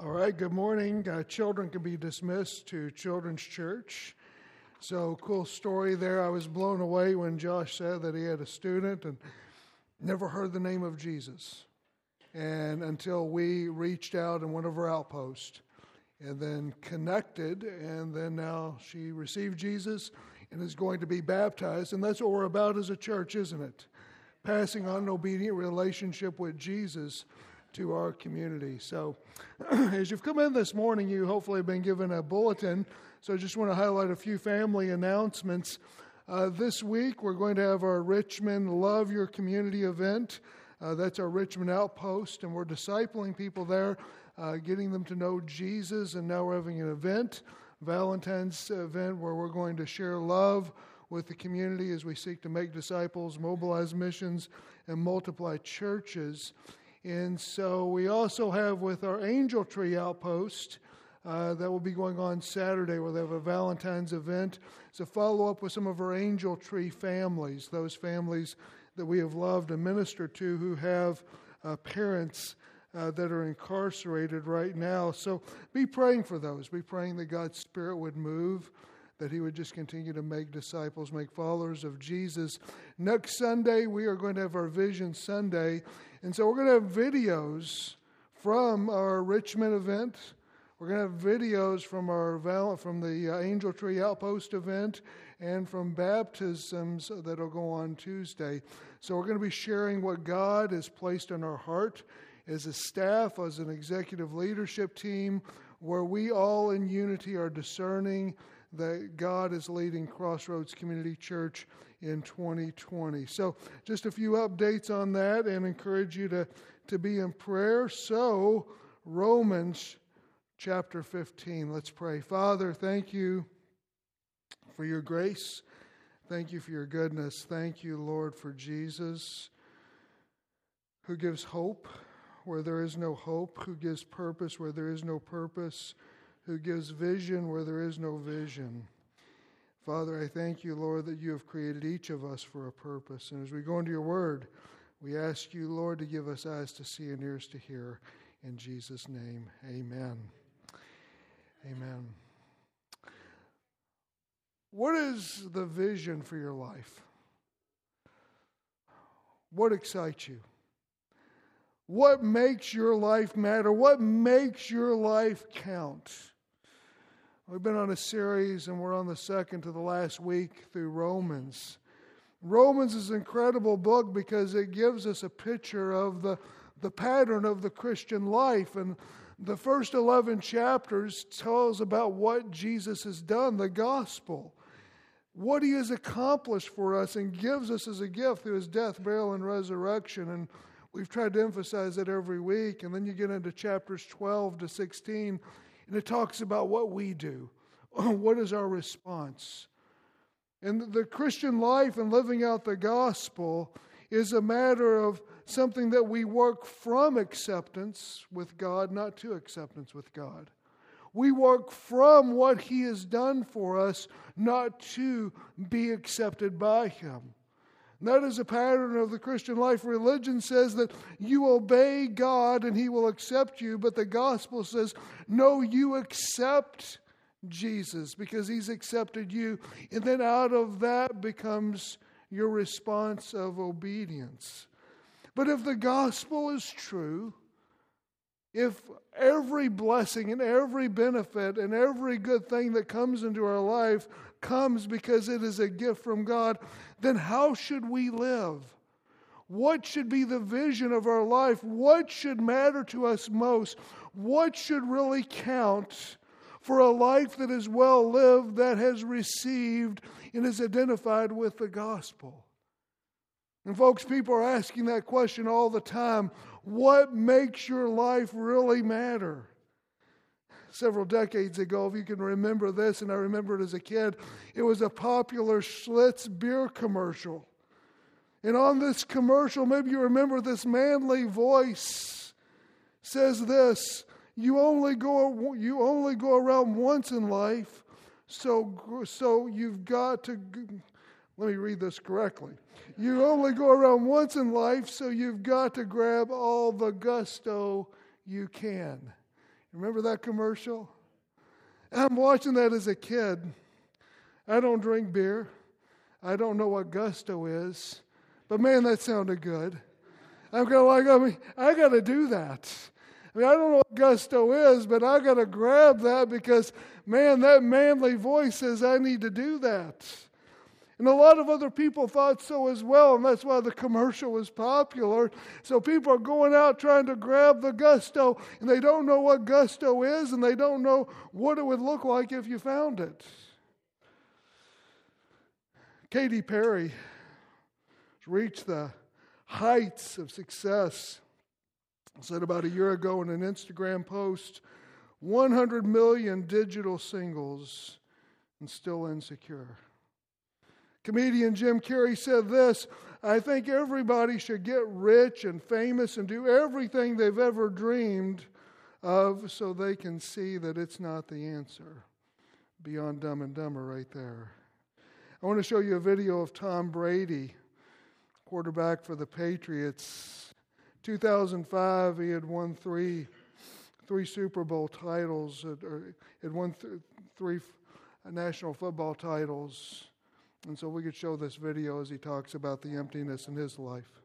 All right, good morning. Uh, children can be dismissed to Children's Church. So, cool story there. I was blown away when Josh said that he had a student and never heard the name of Jesus. And until we reached out in one of our outposts and then connected, and then now she received Jesus and is going to be baptized. And that's what we're about as a church, isn't it? Passing on an obedient relationship with Jesus to our community. So, as you've come in this morning, you hopefully have been given a bulletin. So, I just want to highlight a few family announcements. Uh, this week, we're going to have our Richmond Love Your Community event. Uh, that's our Richmond outpost, and we're discipling people there, uh, getting them to know Jesus. And now we're having an event, Valentine's event, where we're going to share love with the community as we seek to make disciples, mobilize missions, and multiply churches. And so we also have with our Angel Tree Outpost. Uh, that will be going on Saturday, where they have a Valentine's event. It's a follow up with some of our Angel Tree families, those families that we have loved and ministered to who have uh, parents uh, that are incarcerated right now. So be praying for those. Be praying that God's Spirit would move, that He would just continue to make disciples, make followers of Jesus. Next Sunday, we are going to have our Vision Sunday. And so we're going to have videos from our Richmond event. We're going to have videos from our from the uh, Angel Tree Outpost event and from baptisms that'll go on Tuesday. So we're going to be sharing what God has placed in our heart as a staff, as an executive leadership team, where we all in unity are discerning that God is leading Crossroads Community Church in 2020. So, just a few updates on that and encourage you to, to be in prayer. So, Romans chapter 15, let's pray. Father, thank you for your grace. Thank you for your goodness. Thank you, Lord, for Jesus, who gives hope where there is no hope, who gives purpose where there is no purpose, who gives vision where there is no vision. Father, I thank you, Lord, that you have created each of us for a purpose. And as we go into your word, we ask you, Lord, to give us eyes to see and ears to hear. In Jesus' name, amen. Amen. What is the vision for your life? What excites you? What makes your life matter? What makes your life count? We've been on a series and we're on the second to the last week through Romans. Romans is an incredible book because it gives us a picture of the, the pattern of the Christian life. And the first 11 chapters tells about what Jesus has done, the gospel, what he has accomplished for us and gives us as a gift through his death, burial, and resurrection. And we've tried to emphasize it every week. And then you get into chapters 12 to 16 and it talks about what we do. what is our response? And the Christian life and living out the gospel is a matter of something that we work from acceptance with God, not to acceptance with God. We work from what He has done for us, not to be accepted by Him. That is a pattern of the Christian life. Religion says that you obey God and He will accept you, but the gospel says, no, you accept Jesus because He's accepted you. And then out of that becomes your response of obedience. But if the gospel is true, if every blessing and every benefit and every good thing that comes into our life comes because it is a gift from God, then how should we live? What should be the vision of our life? What should matter to us most? What should really count for a life that is well lived, that has received and is identified with the gospel? And, folks, people are asking that question all the time. What makes your life really matter? Several decades ago, if you can remember this, and I remember it as a kid, it was a popular Schlitz beer commercial. And on this commercial, maybe you remember this manly voice says this you only go you only go around once in life so so you've got to let me read this correctly you only go around once in life so you've got to grab all the gusto you can Remember that commercial? I'm watching that as a kid. I don't drink beer. I don't know what gusto is. But man, that sounded good. I'm going like, I mean, I got to do that. I mean, I don't know what gusto is, but I got to grab that because, man, that manly voice says I need to do that. And a lot of other people thought so as well, and that's why the commercial was popular. So people are going out trying to grab the gusto, and they don't know what gusto is, and they don't know what it would look like if you found it. Katy Perry reached the heights of success. I said about a year ago in an Instagram post 100 million digital singles and still insecure. Comedian Jim Carrey said this I think everybody should get rich and famous and do everything they've ever dreamed of so they can see that it's not the answer. Beyond Dumb and Dumber, right there. I want to show you a video of Tom Brady, quarterback for the Patriots. 2005, he had won three, three Super Bowl titles, or had won th- three national football titles. And so we could show this video as he talks about the emptiness in his life.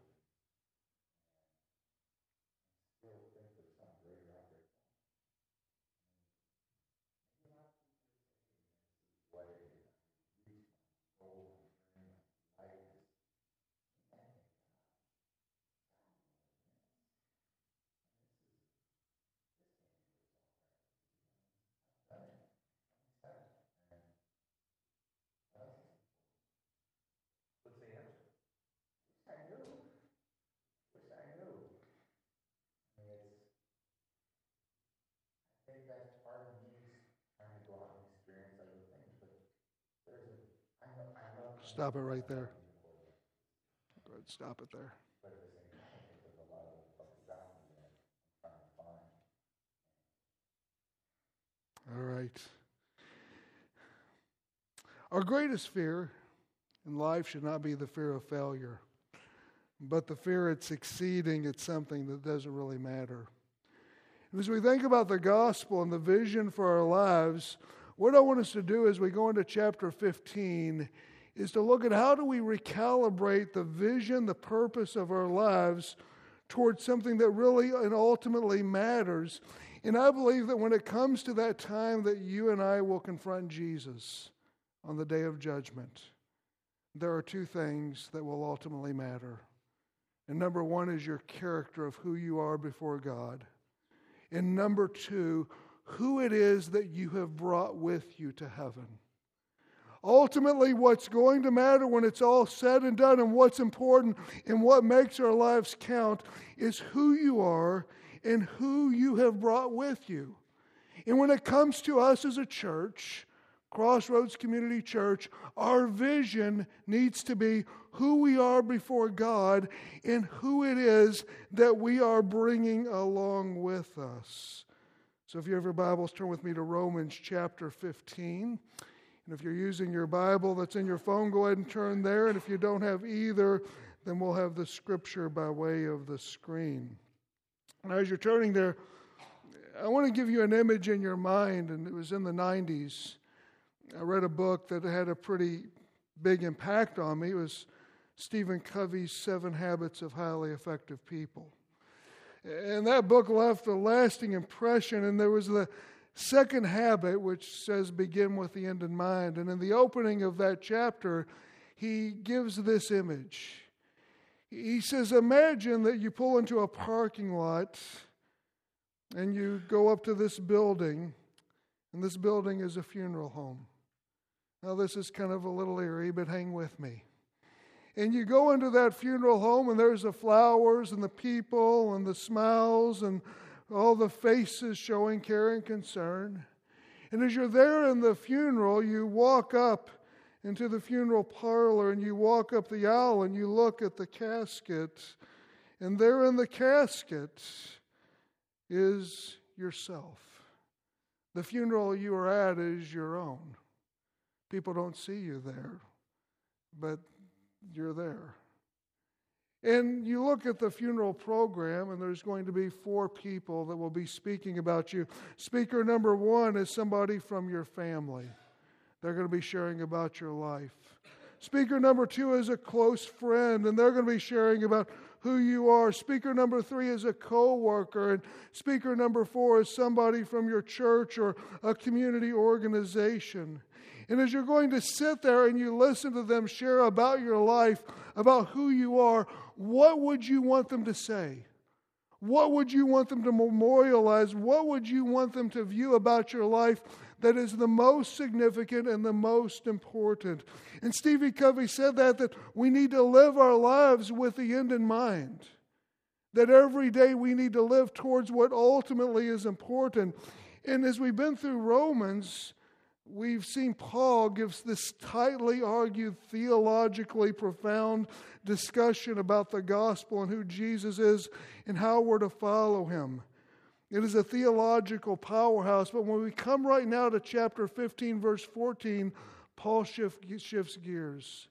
Stop it right there. Go ahead, stop it there. All right. Our greatest fear in life should not be the fear of failure, but the fear at succeeding at something that doesn't really matter. As we think about the gospel and the vision for our lives, what I want us to do as we go into chapter 15 is to look at how do we recalibrate the vision, the purpose of our lives towards something that really and ultimately matters. And I believe that when it comes to that time that you and I will confront Jesus on the day of judgment, there are two things that will ultimately matter. And number one is your character of who you are before God. And number two, who it is that you have brought with you to heaven. Ultimately, what's going to matter when it's all said and done, and what's important and what makes our lives count, is who you are and who you have brought with you. And when it comes to us as a church, Crossroads Community Church, our vision needs to be who we are before God and who it is that we are bringing along with us. So if you have your Bibles, turn with me to Romans chapter 15. And if you're using your Bible that's in your phone, go ahead and turn there. And if you don't have either, then we'll have the scripture by way of the screen. Now, as you're turning there, I want to give you an image in your mind, and it was in the 90s. I read a book that had a pretty big impact on me. It was Stephen Covey's Seven Habits of Highly Effective People. And that book left a lasting impression, and there was the second habit, which says begin with the end in mind. And in the opening of that chapter, he gives this image. He says, Imagine that you pull into a parking lot and you go up to this building, and this building is a funeral home. Now, this is kind of a little eerie, but hang with me. And you go into that funeral home, and there's the flowers and the people and the smiles and all the faces showing care and concern. And as you're there in the funeral, you walk up into the funeral parlor and you walk up the aisle and you look at the casket. And there in the casket is yourself. The funeral you are at is your own. People don't see you there, but you're there. And you look at the funeral program, and there's going to be four people that will be speaking about you. Speaker number one is somebody from your family, they're going to be sharing about your life. Speaker number two is a close friend, and they're going to be sharing about who you are. Speaker number three is a co worker, and speaker number four is somebody from your church or a community organization. And as you're going to sit there and you listen to them share about your life, about who you are, what would you want them to say? What would you want them to memorialize? What would you want them to view about your life that is the most significant and the most important? And Stevie Covey said that, that we need to live our lives with the end in mind. That every day we need to live towards what ultimately is important. And as we've been through Romans, we've seen Paul gives this tightly argued, theologically profound discussion about the gospel and who Jesus is and how we're to follow him. It is a theological powerhouse, but when we come right now to chapter 15, verse 14, Paul shift, shifts gears.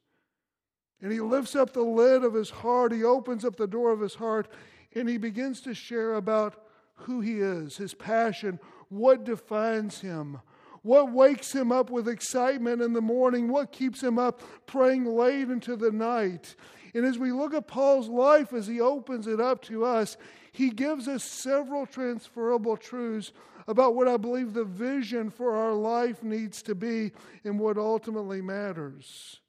And he lifts up the lid of his heart, he opens up the door of his heart, and he begins to share about who he is, his passion, what defines him what wakes him up with excitement in the morning? What keeps him up praying late into the night? And as we look at Paul's life as he opens it up to us, he gives us several transferable truths about what I believe the vision for our life needs to be and what ultimately matters.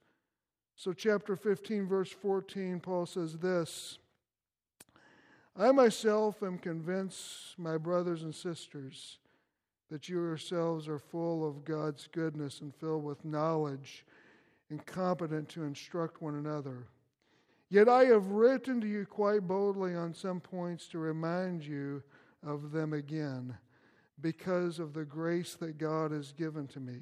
So, chapter 15, verse 14, Paul says this I myself am convinced, my brothers and sisters, that you yourselves are full of God's goodness and filled with knowledge and competent to instruct one another. Yet I have written to you quite boldly on some points to remind you of them again, because of the grace that God has given to me,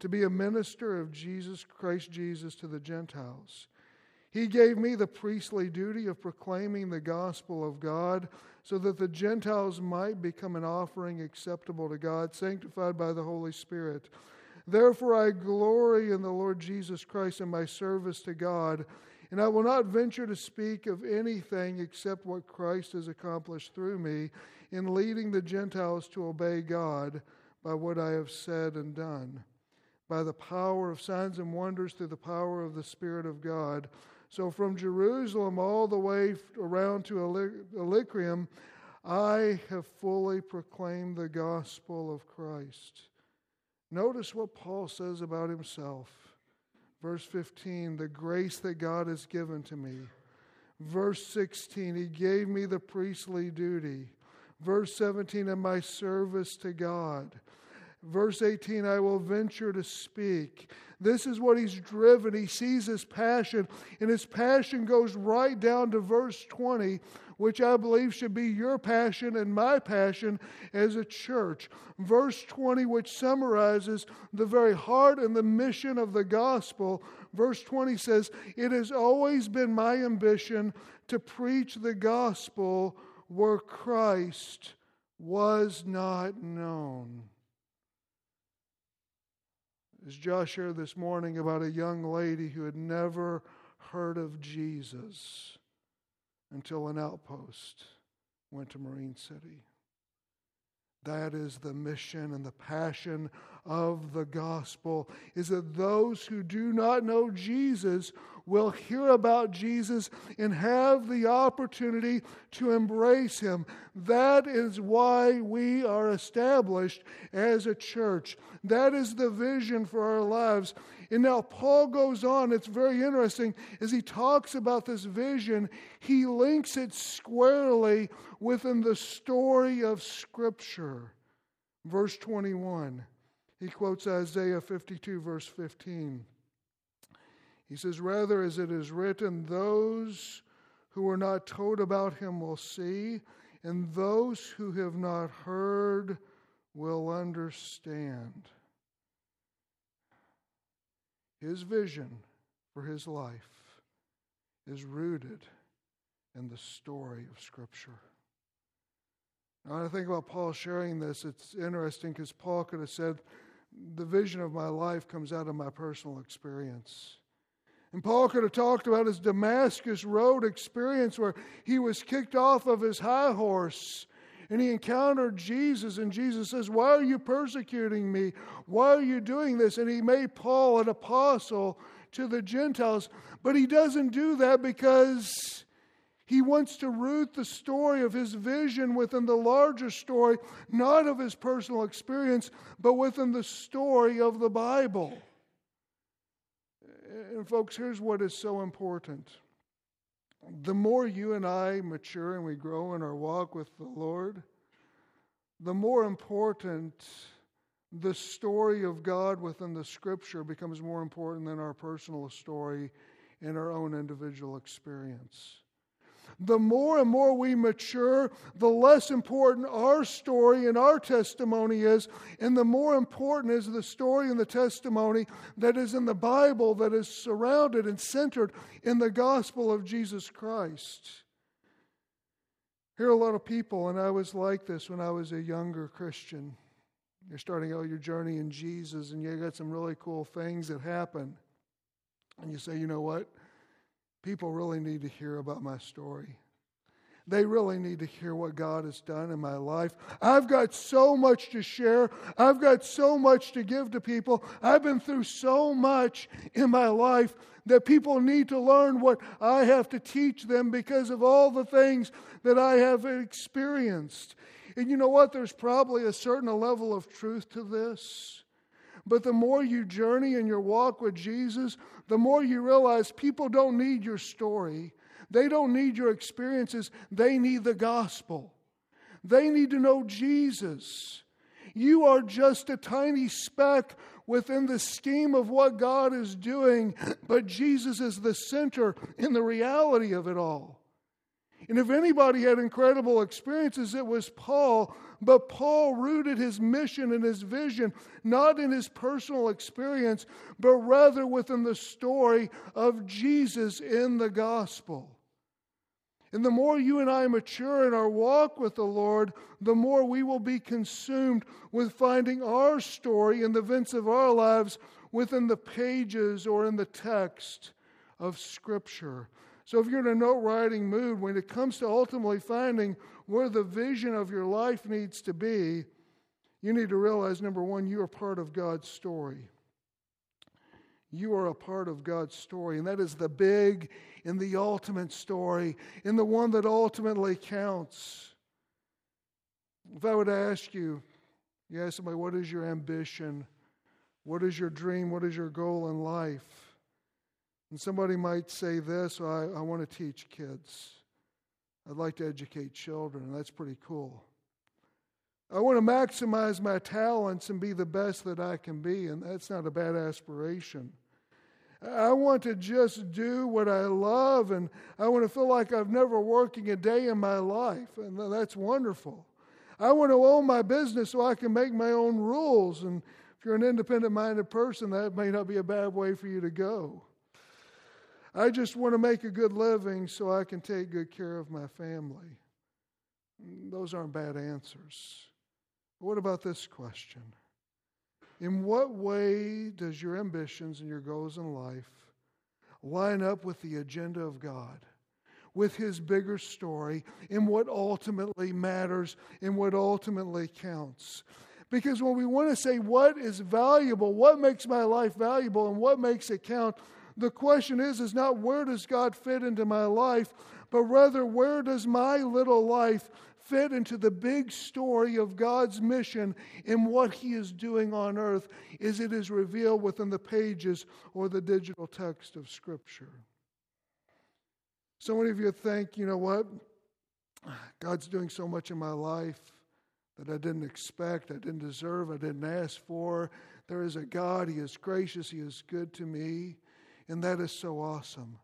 to be a minister of Jesus Christ Jesus to the Gentiles. He gave me the priestly duty of proclaiming the gospel of God so that the Gentiles might become an offering acceptable to God, sanctified by the Holy Spirit. Therefore, I glory in the Lord Jesus Christ in my service to God, and I will not venture to speak of anything except what Christ has accomplished through me in leading the Gentiles to obey God by what I have said and done. By the power of signs and wonders through the power of the Spirit of God so from Jerusalem all the way around to Illyricum, I have fully proclaimed the gospel of Christ. Notice what Paul says about himself. Verse 15, the grace that God has given to me. Verse 16, he gave me the priestly duty. Verse 17, and my service to God. Verse 18, I will venture to speak. This is what he's driven. He sees his passion, and his passion goes right down to verse 20, which I believe should be your passion and my passion as a church. Verse 20, which summarizes the very heart and the mission of the gospel. Verse 20 says, It has always been my ambition to preach the gospel where Christ was not known. As Josh shared this morning about a young lady who had never heard of Jesus until an outpost went to Marine City. That is the mission and the passion of the gospel is that those who do not know Jesus will hear about Jesus and have the opportunity to embrace him. That is why we are established as a church. That is the vision for our lives. And now Paul goes on, it's very interesting, as he talks about this vision, he links it squarely within the story of Scripture. Verse 21, he quotes Isaiah 52, verse 15. He says, Rather, as it is written, those who are not told about him will see, and those who have not heard will understand. His vision for his life is rooted in the story of Scripture. Now, when I think about Paul sharing this, it's interesting because Paul could have said, The vision of my life comes out of my personal experience. And Paul could have talked about his Damascus Road experience where he was kicked off of his high horse and he encountered Jesus, and Jesus says, Why are you persecuting me? Why are you doing this? And he made Paul an apostle to the Gentiles. But he doesn't do that because he wants to root the story of his vision within the larger story, not of his personal experience, but within the story of the Bible. And, folks, here's what is so important. The more you and I mature and we grow in our walk with the Lord, the more important the story of God within the scripture becomes more important than our personal story and our own individual experience the more and more we mature, the less important our story and our testimony is, and the more important is the story and the testimony that is in the Bible, that is surrounded and centered in the gospel of Jesus Christ. Here are a lot of people, and I was like this when I was a younger Christian. You're starting out your journey in Jesus, and you got some really cool things that happen. And you say, you know what? People really need to hear about my story. They really need to hear what God has done in my life. I've got so much to share. I've got so much to give to people. I've been through so much in my life that people need to learn what I have to teach them because of all the things that I have experienced. And you know what? There's probably a certain level of truth to this. But the more you journey in your walk with Jesus, the more you realize people don't need your story. They don't need your experiences. They need the gospel. They need to know Jesus. You are just a tiny speck within the scheme of what God is doing, but Jesus is the center in the reality of it all. And if anybody had incredible experiences, it was Paul. But Paul rooted his mission and his vision not in his personal experience, but rather within the story of Jesus in the gospel. And the more you and I mature in our walk with the Lord, the more we will be consumed with finding our story in the events of our lives within the pages or in the text of Scripture. So, if you're in a note writing mood, when it comes to ultimately finding where the vision of your life needs to be, you need to realize number one, you are part of God's story. You are a part of God's story, and that is the big and the ultimate story, and the one that ultimately counts. If I would ask you, you ask somebody, what is your ambition? What is your dream? What is your goal in life? And somebody might say this I, I want to teach kids. I'd like to educate children. That's pretty cool. I want to maximize my talents and be the best that I can be, and that's not a bad aspiration. I want to just do what I love, and I want to feel like I've never working a day in my life, and that's wonderful. I want to own my business so I can make my own rules, and if you're an independent minded person, that may not be a bad way for you to go. I just want to make a good living so I can take good care of my family. Those aren't bad answers. What about this question? In what way does your ambitions and your goals in life line up with the agenda of God, with His bigger story, in what ultimately matters, in what ultimately counts? Because when we want to say what is valuable, what makes my life valuable, and what makes it count, the question is, is not where does God fit into my life, but rather where does my little life fit into the big story of God's mission and what He is doing on earth as it is revealed within the pages or the digital text of Scripture. So many of you think, you know what? God's doing so much in my life that I didn't expect, I didn't deserve, I didn't ask for. There is a God, He is gracious, He is good to me. And that is so awesome.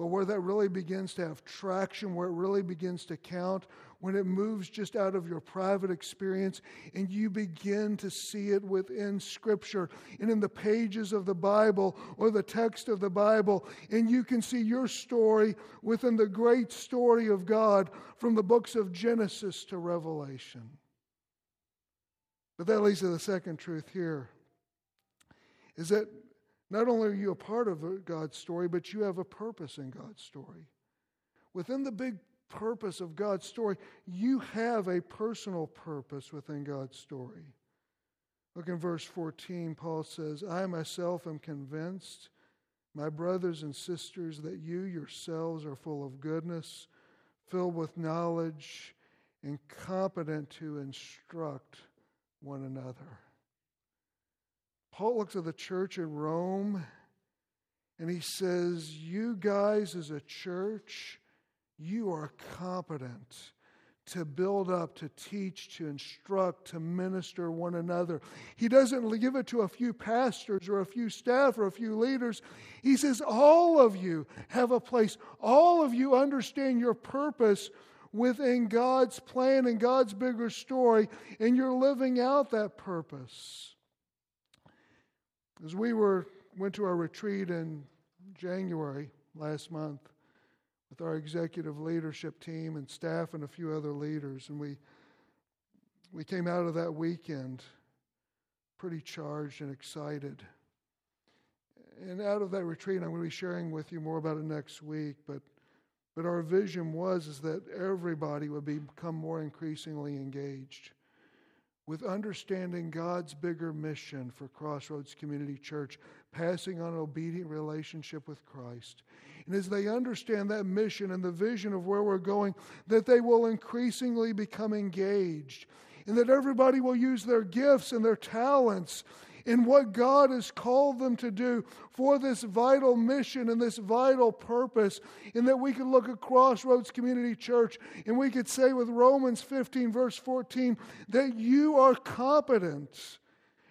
But where that really begins to have traction, where it really begins to count, when it moves just out of your private experience and you begin to see it within Scripture and in the pages of the Bible or the text of the Bible, and you can see your story within the great story of God from the books of Genesis to Revelation. But that leads to the second truth here is that Not only are you a part of God's story, but you have a purpose in God's story. Within the big purpose of God's story, you have a personal purpose within God's story. Look in verse 14, Paul says, I myself am convinced, my brothers and sisters, that you yourselves are full of goodness, filled with knowledge, and competent to instruct one another. Paul looks at the church in Rome and he says, You guys as a church, you are competent to build up, to teach, to instruct, to minister one another. He doesn't give it to a few pastors or a few staff or a few leaders. He says, All of you have a place. All of you understand your purpose within God's plan and God's bigger story, and you're living out that purpose. As we were went to our retreat in January last month with our executive leadership team and staff and a few other leaders, and we we came out of that weekend pretty charged and excited. And out of that retreat, I'm going to be sharing with you more about it next week, but but our vision was is that everybody would become more increasingly engaged with understanding God's bigger mission for Crossroads Community Church, passing on an obedient relationship with Christ. And as they understand that mission and the vision of where we're going, that they will increasingly become engaged, and that everybody will use their gifts and their talents in what God has called them to do for this vital mission and this vital purpose, and that we could look at Crossroads Community Church and we could say with Romans 15, verse 14, that you are competent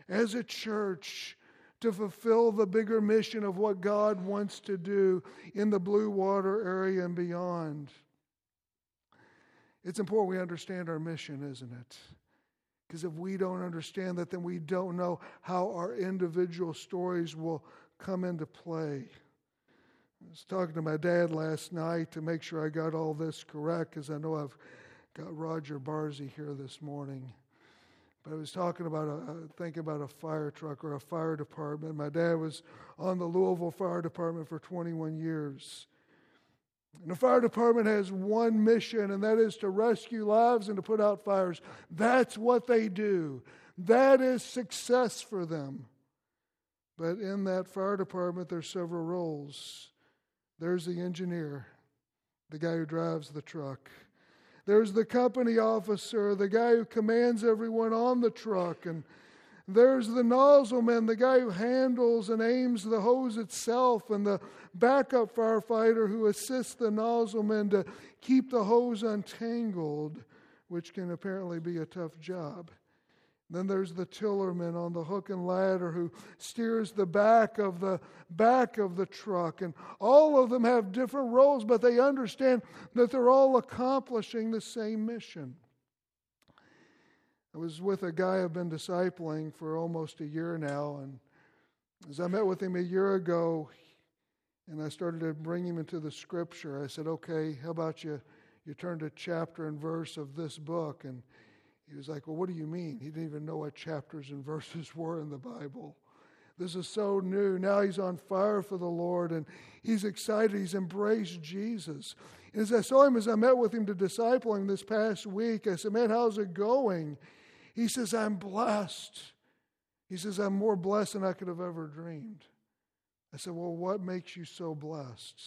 as a church to fulfill the bigger mission of what God wants to do in the Blue Water area and beyond. It's important we understand our mission, isn't it? Because if we don't understand that, then we don't know how our individual stories will come into play. I was talking to my dad last night to make sure I got all this correct, because I know I've got Roger Barzy here this morning. But I was talking about a, thinking about a fire truck or a fire department. My dad was on the Louisville Fire Department for 21 years. And the fire department has one mission, and that is to rescue lives and to put out fires. That's what they do. That is success for them. But in that fire department, there's several roles. There's the engineer, the guy who drives the truck. There's the company officer, the guy who commands everyone on the truck and there's the nozzle man, the guy who handles and aims the hose itself, and the backup firefighter who assists the nozzle man to keep the hose untangled, which can apparently be a tough job. Then there's the tillerman on the hook and ladder who steers the back of the back of the truck. And all of them have different roles, but they understand that they're all accomplishing the same mission. I was with a guy I've been discipling for almost a year now, and as I met with him a year ago, and I started to bring him into the scripture, I said, Okay, how about you, you turn to chapter and verse of this book? And he was like, Well, what do you mean? He didn't even know what chapters and verses were in the Bible. This is so new. Now he's on fire for the Lord and he's excited. He's embraced Jesus. And as I saw him, as I met with him to disciple him this past week, I said, Man, how's it going? He says, I'm blessed. He says, I'm more blessed than I could have ever dreamed. I said, Well, what makes you so blessed?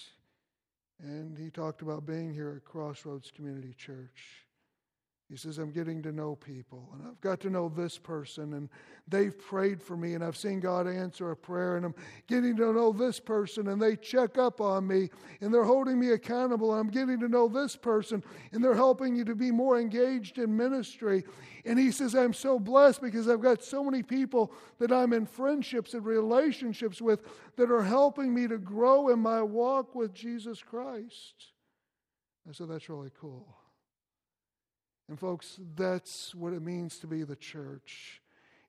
And he talked about being here at Crossroads Community Church. He says, I'm getting to know people, and I've got to know this person, and they've prayed for me, and I've seen God answer a prayer, and I'm getting to know this person, and they check up on me, and they're holding me accountable, and I'm getting to know this person, and they're helping you to be more engaged in ministry. And he says, I'm so blessed because I've got so many people that I'm in friendships and relationships with that are helping me to grow in my walk with Jesus Christ. I said, That's really cool. And folks, that's what it means to be the church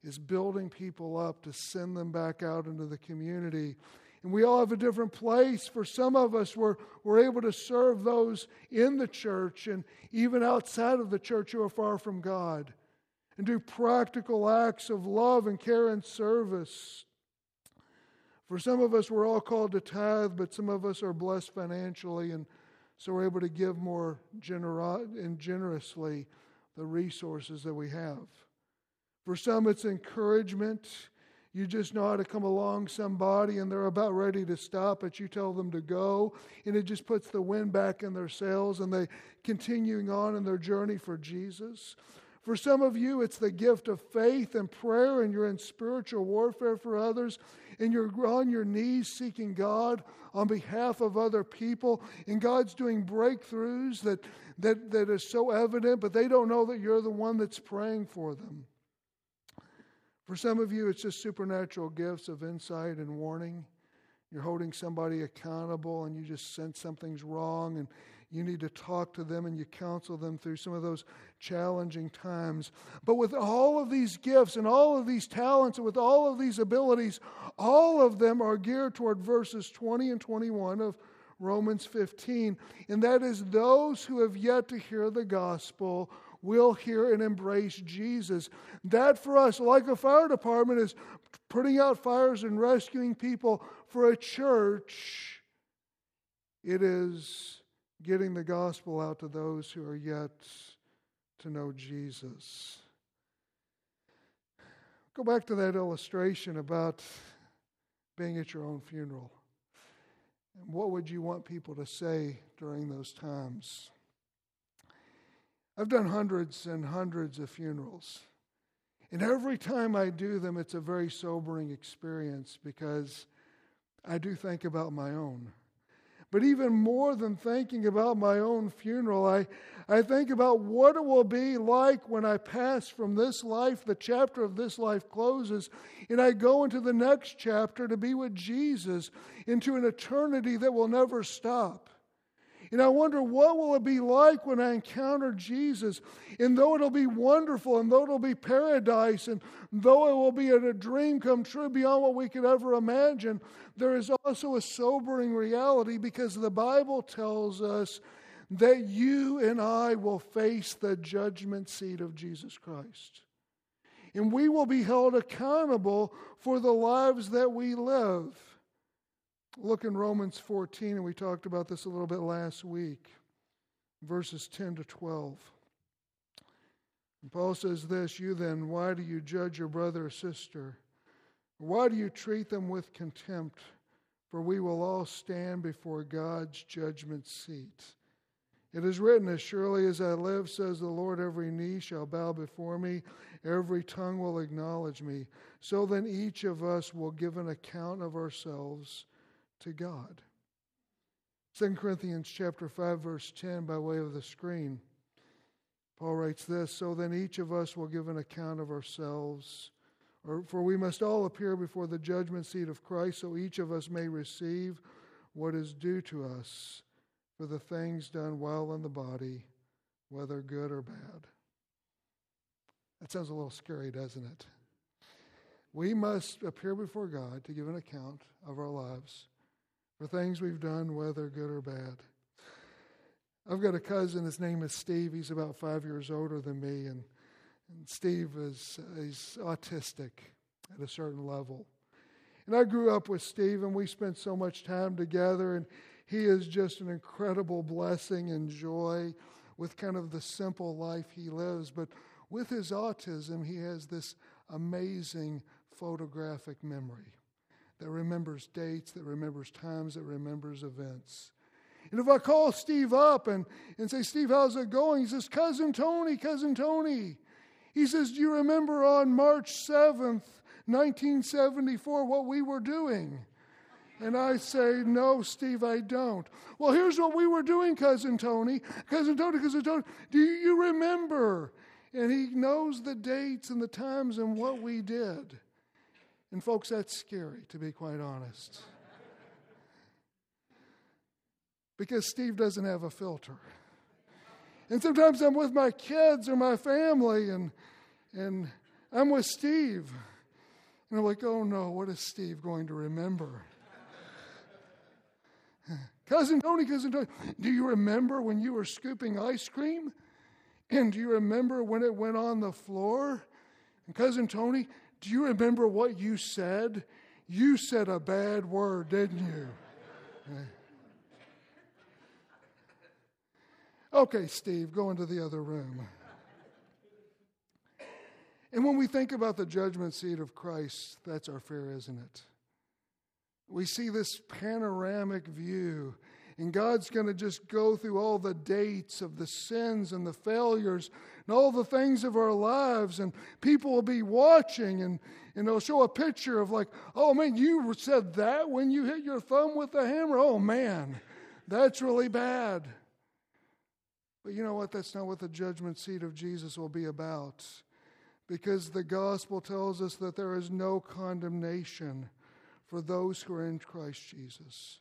is building people up to send them back out into the community. And we all have a different place. For some of us, we're, we're able to serve those in the church and even outside of the church who are far from God and do practical acts of love and care and service. For some of us, we're all called to tithe, but some of us are blessed financially, and so we're able to give more genero- and generously the resources that we have. For some, it's encouragement. You just know how to come along somebody and they're about ready to stop, but you tell them to go, and it just puts the wind back in their sails and they continuing on in their journey for Jesus. For some of you, it's the gift of faith and prayer, and you're in spiritual warfare for others, and you're on your knees seeking God on behalf of other people, and God's doing breakthroughs that, that, that is so evident, but they don't know that you're the one that's praying for them. For some of you, it's just supernatural gifts of insight and warning. You're holding somebody accountable, and you just sense something's wrong, and you need to talk to them and you counsel them through some of those challenging times. But with all of these gifts and all of these talents and with all of these abilities, all of them are geared toward verses 20 and 21 of Romans 15. And that is those who have yet to hear the gospel will hear and embrace Jesus. That for us, like a fire department, is putting out fires and rescuing people. For a church, it is getting the gospel out to those who are yet to know Jesus. Go back to that illustration about being at your own funeral. And what would you want people to say during those times? I've done hundreds and hundreds of funerals. And every time I do them, it's a very sobering experience because I do think about my own. But even more than thinking about my own funeral, I, I think about what it will be like when I pass from this life, the chapter of this life closes, and I go into the next chapter to be with Jesus into an eternity that will never stop. And I wonder what will it be like when I encounter Jesus? And though it'll be wonderful, and though it'll be paradise, and though it will be a dream come true beyond what we could ever imagine, there is also a sobering reality because the Bible tells us that you and I will face the judgment seat of Jesus Christ. And we will be held accountable for the lives that we live. Look in Romans 14, and we talked about this a little bit last week, verses 10 to 12. And Paul says this You then, why do you judge your brother or sister? Why do you treat them with contempt? For we will all stand before God's judgment seat. It is written, As surely as I live, says the Lord, every knee shall bow before me, every tongue will acknowledge me. So then each of us will give an account of ourselves to God. 2 Corinthians chapter 5 verse 10 by way of the screen. Paul writes this, so then each of us will give an account of ourselves or for we must all appear before the judgment seat of Christ so each of us may receive what is due to us for the things done while in the body, whether good or bad. That sounds a little scary, doesn't it? We must appear before God to give an account of our lives for things we've done, whether good or bad. I've got a cousin, his name is Steve. He's about five years older than me, and, and Steve is he's autistic at a certain level. And I grew up with Steve, and we spent so much time together, and he is just an incredible blessing and joy with kind of the simple life he lives. But with his autism, he has this amazing photographic memory that remembers dates, that remembers times, that remembers events. And if I call Steve up and, and say, Steve, how's it going? He says, Cousin Tony, Cousin Tony. He says, Do you remember on March 7th, 1974, what we were doing? And I say, No, Steve, I don't. Well, here's what we were doing, Cousin Tony. Cousin Tony, Cousin Tony, do you remember? And he knows the dates and the times and what we did. And, folks, that's scary, to be quite honest. because Steve doesn't have a filter. And sometimes I'm with my kids or my family, and, and I'm with Steve. And I'm like, oh no, what is Steve going to remember? cousin Tony, cousin Tony, do you remember when you were scooping ice cream? And do you remember when it went on the floor? And cousin Tony, do you remember what you said? You said a bad word, didn't you? Okay, Steve, go into the other room. And when we think about the judgment seat of Christ, that's our fear, isn't it? We see this panoramic view, and God's going to just go through all the dates of the sins and the failures and all the things of our lives, and people will be watching, and, and they'll show a picture of, like, oh man, you said that when you hit your thumb with the hammer? Oh man, that's really bad. But you know what? That's not what the judgment seat of Jesus will be about. Because the gospel tells us that there is no condemnation for those who are in Christ Jesus.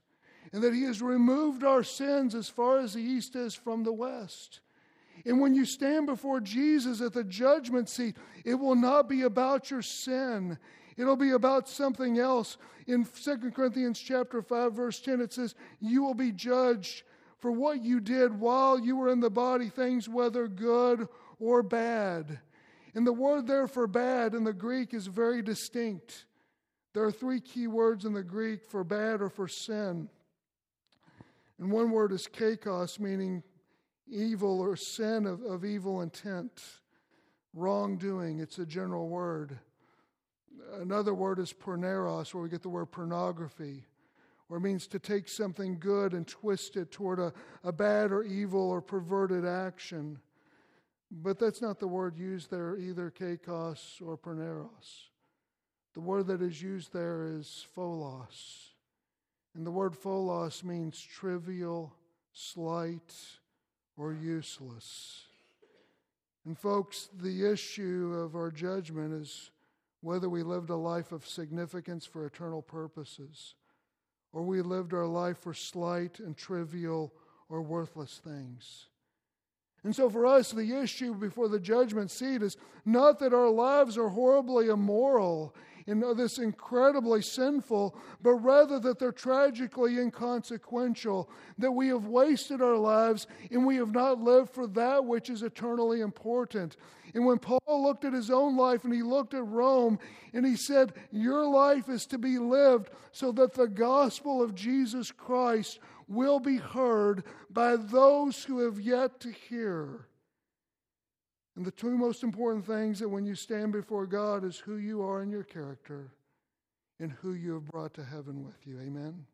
And that he has removed our sins as far as the east is from the west. And when you stand before Jesus at the judgment seat, it will not be about your sin. It'll be about something else. In 2 Corinthians chapter 5 verse 10 it says, "You will be judged for what you did while you were in the body, things whether good or bad. And the word there for bad in the Greek is very distinct. There are three key words in the Greek for bad or for sin. And one word is kakos, meaning evil or sin of, of evil intent, wrongdoing. It's a general word. Another word is porneros, where we get the word pornography or means to take something good and twist it toward a, a bad or evil or perverted action. But that's not the word used there either, kakos or perneros. The word that is used there is phaulos. And the word phaulos means trivial, slight, or useless. And, folks, the issue of our judgment is whether we lived a life of significance for eternal purposes or we lived our life for slight and trivial or worthless things. And so, for us, the issue before the judgment seat is not that our lives are horribly immoral and this incredibly sinful, but rather that they're tragically inconsequential, that we have wasted our lives and we have not lived for that which is eternally important. And when Paul looked at his own life and he looked at Rome and he said, Your life is to be lived so that the gospel of Jesus Christ will be heard by those who have yet to hear. And the two most important things that when you stand before God is who you are in your character and who you have brought to heaven with you. Amen.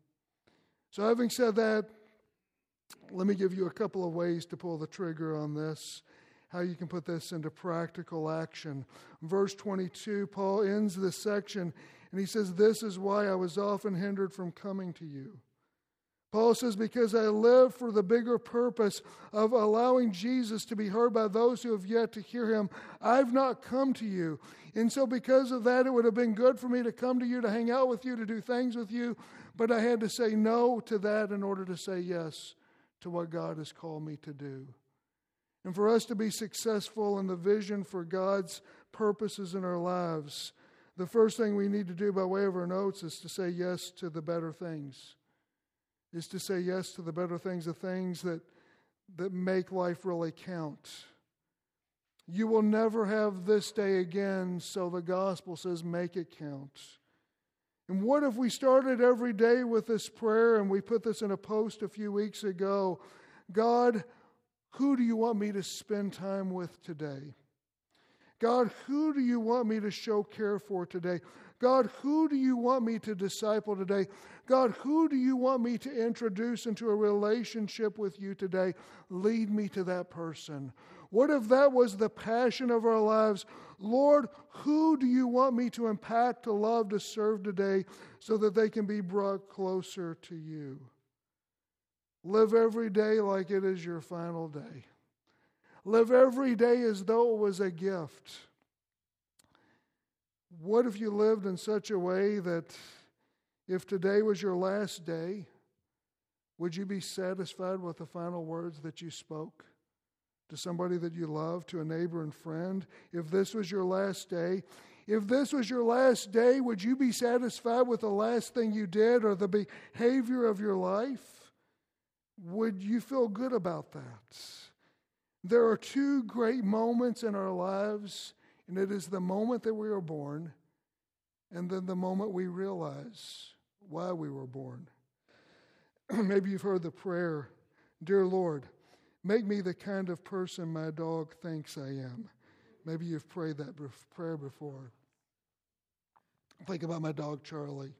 So, having said that, let me give you a couple of ways to pull the trigger on this how you can put this into practical action. Verse 22, Paul ends this section and he says, This is why I was often hindered from coming to you. Paul says, Because I live for the bigger purpose of allowing Jesus to be heard by those who have yet to hear him, I've not come to you. And so, because of that, it would have been good for me to come to you, to hang out with you, to do things with you, but I had to say no to that in order to say yes to what God has called me to do. And for us to be successful in the vision for God's purposes in our lives, the first thing we need to do by way of our notes is to say yes to the better things. Is to say yes to the better things, the things that, that make life really count. You will never have this day again, so the gospel says, make it count. And what if we started every day with this prayer and we put this in a post a few weeks ago? God, who do you want me to spend time with today? God, who do you want me to show care for today? God, who do you want me to disciple today? God, who do you want me to introduce into a relationship with you today? Lead me to that person. What if that was the passion of our lives? Lord, who do you want me to impact, to love, to serve today so that they can be brought closer to you? Live every day like it is your final day. Live every day as though it was a gift. What if you lived in such a way that if today was your last day, would you be satisfied with the final words that you spoke to somebody that you love, to a neighbor and friend? If this was your last day, if this was your last day, would you be satisfied with the last thing you did or the behavior of your life? Would you feel good about that? There are two great moments in our lives, and it is the moment that we are born and then the moment we realize why we were born. Maybe you've heard the prayer Dear Lord, make me the kind of person my dog thinks I am. Maybe you've prayed that prayer before. Think about my dog, Charlie.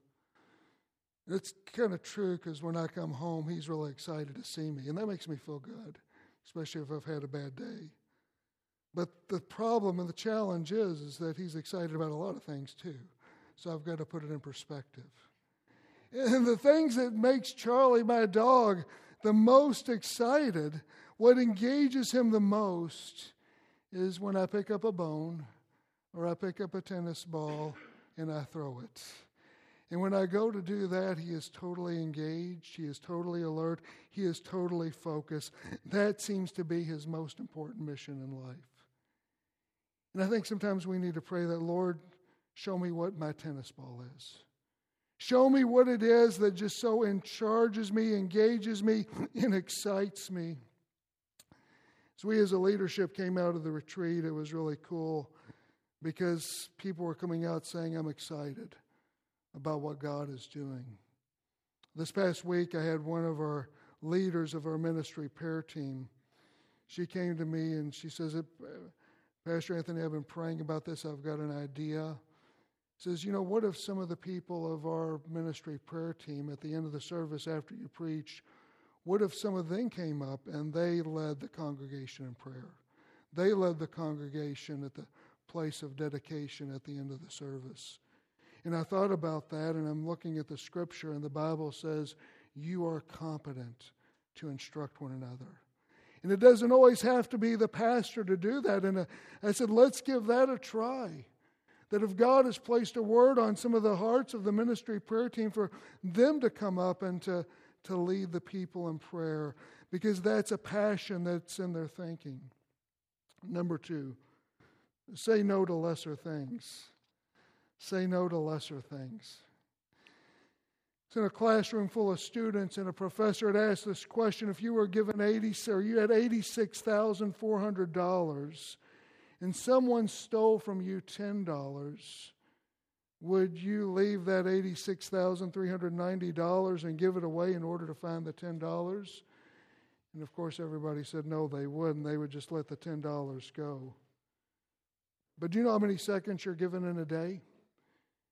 It's kind of true because when I come home, he's really excited to see me, and that makes me feel good, especially if I've had a bad day. But the problem and the challenge is, is that he's excited about a lot of things too. So I've got to put it in perspective. And the things that makes Charlie, my dog, the most excited, what engages him the most, is when I pick up a bone or I pick up a tennis ball and I throw it. And when I go to do that, he is totally engaged. He is totally alert. He is totally focused. That seems to be his most important mission in life. And I think sometimes we need to pray that, Lord, show me what my tennis ball is. Show me what it is that just so encharges me, engages me, and excites me. So we as a leadership came out of the retreat, it was really cool because people were coming out saying, I'm excited about what God is doing. This past week, I had one of our leaders of our ministry prayer team. She came to me and she says, Pastor Anthony, I've been praying about this. I've got an idea says, You know, what if some of the people of our ministry prayer team at the end of the service after you preach, what if some of them came up and they led the congregation in prayer? They led the congregation at the place of dedication at the end of the service. And I thought about that, and I'm looking at the scripture, and the Bible says, You are competent to instruct one another. And it doesn't always have to be the pastor to do that. And uh, I said, Let's give that a try that if God has placed a word on some of the hearts of the ministry prayer team, for them to come up and to, to lead the people in prayer, because that's a passion that's in their thinking. Number two, say no to lesser things. Say no to lesser things. It's in a classroom full of students, and a professor had asked this question: If you were given eighty, or you had eighty-six thousand four hundred dollars, and someone stole from you $10, would you leave that $86,390 and give it away in order to find the $10? And of course, everybody said no, they wouldn't. They would just let the $10 go. But do you know how many seconds you're given in a day?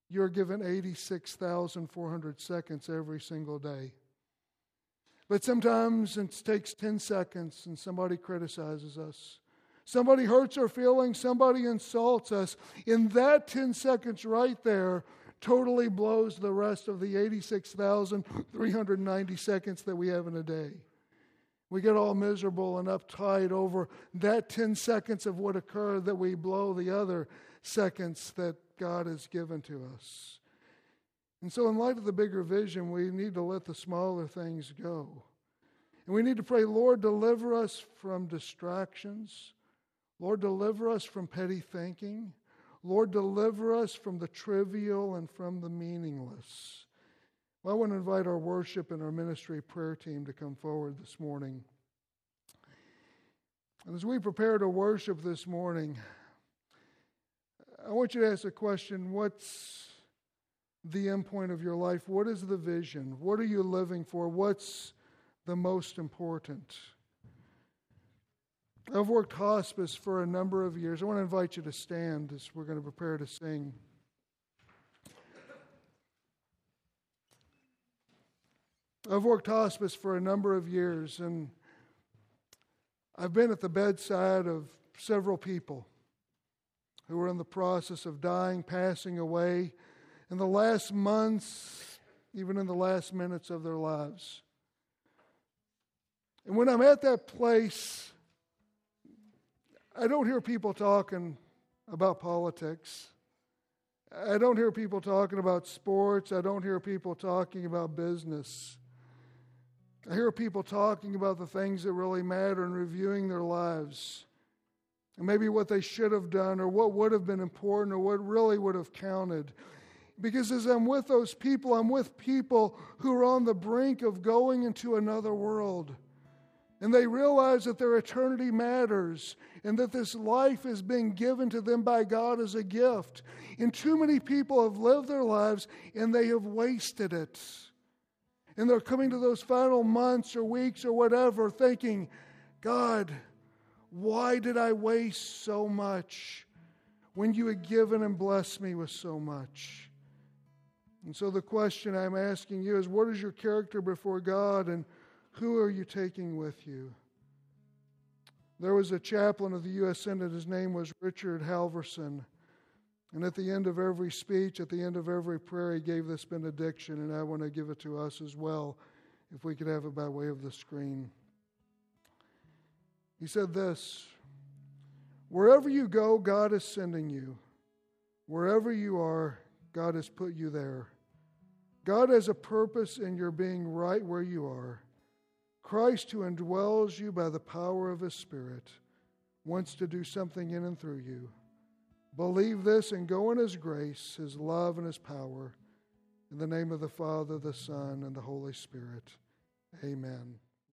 You're given 86,400 seconds every single day. But sometimes it takes 10 seconds and somebody criticizes us. Somebody hurts our feelings, somebody insults us. In that 10 seconds right there, totally blows the rest of the 86,390 seconds that we have in a day. We get all miserable and uptight over that 10 seconds of what occurred that we blow the other seconds that God has given to us. And so, in light of the bigger vision, we need to let the smaller things go. And we need to pray, Lord, deliver us from distractions. Lord, deliver us from petty thinking. Lord, deliver us from the trivial and from the meaningless. Well, I want to invite our worship and our ministry prayer team to come forward this morning. And as we prepare to worship this morning, I want you to ask a question What's the end point of your life? What is the vision? What are you living for? What's the most important? I've worked hospice for a number of years. I want to invite you to stand as we're going to prepare to sing. I've worked hospice for a number of years, and I've been at the bedside of several people who are in the process of dying, passing away in the last months, even in the last minutes of their lives. And when I'm at that place, I don't hear people talking about politics. I don't hear people talking about sports. I don't hear people talking about business. I hear people talking about the things that really matter and reviewing their lives. And maybe what they should have done or what would have been important or what really would have counted. Because as I'm with those people, I'm with people who are on the brink of going into another world And they realize that their eternity matters and that this life is being given to them by God as a gift. And too many people have lived their lives and they have wasted it. And they're coming to those final months or weeks or whatever thinking, God, why did I waste so much when you had given and blessed me with so much? And so the question I'm asking you is what is your character before God and who are you taking with you? There was a chaplain of the U.S. Senate. His name was Richard Halverson. And at the end of every speech, at the end of every prayer, he gave this benediction, and I want to give it to us as well, if we could have it by way of the screen. He said this Wherever you go, God is sending you. Wherever you are, God has put you there. God has a purpose in your being right where you are. Christ, who indwells you by the power of His Spirit, wants to do something in and through you. Believe this and go in His grace, His love, and His power. In the name of the Father, the Son, and the Holy Spirit. Amen.